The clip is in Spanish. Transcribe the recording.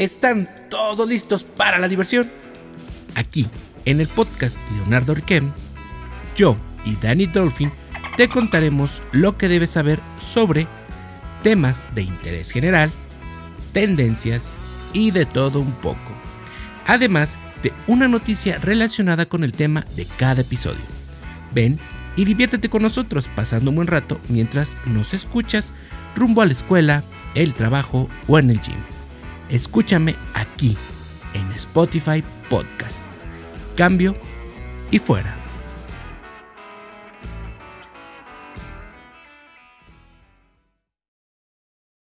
¿Están todos listos para la diversión? Aquí, en el podcast Leonardo Riquem, yo y Danny Dolphin te contaremos lo que debes saber sobre temas de interés general, tendencias y de todo un poco. Además de una noticia relacionada con el tema de cada episodio. Ven y diviértete con nosotros pasando un buen rato mientras nos escuchas rumbo a la escuela, el trabajo o en el gym. Escúchame aquí en Spotify Podcast. Cambio y fuera.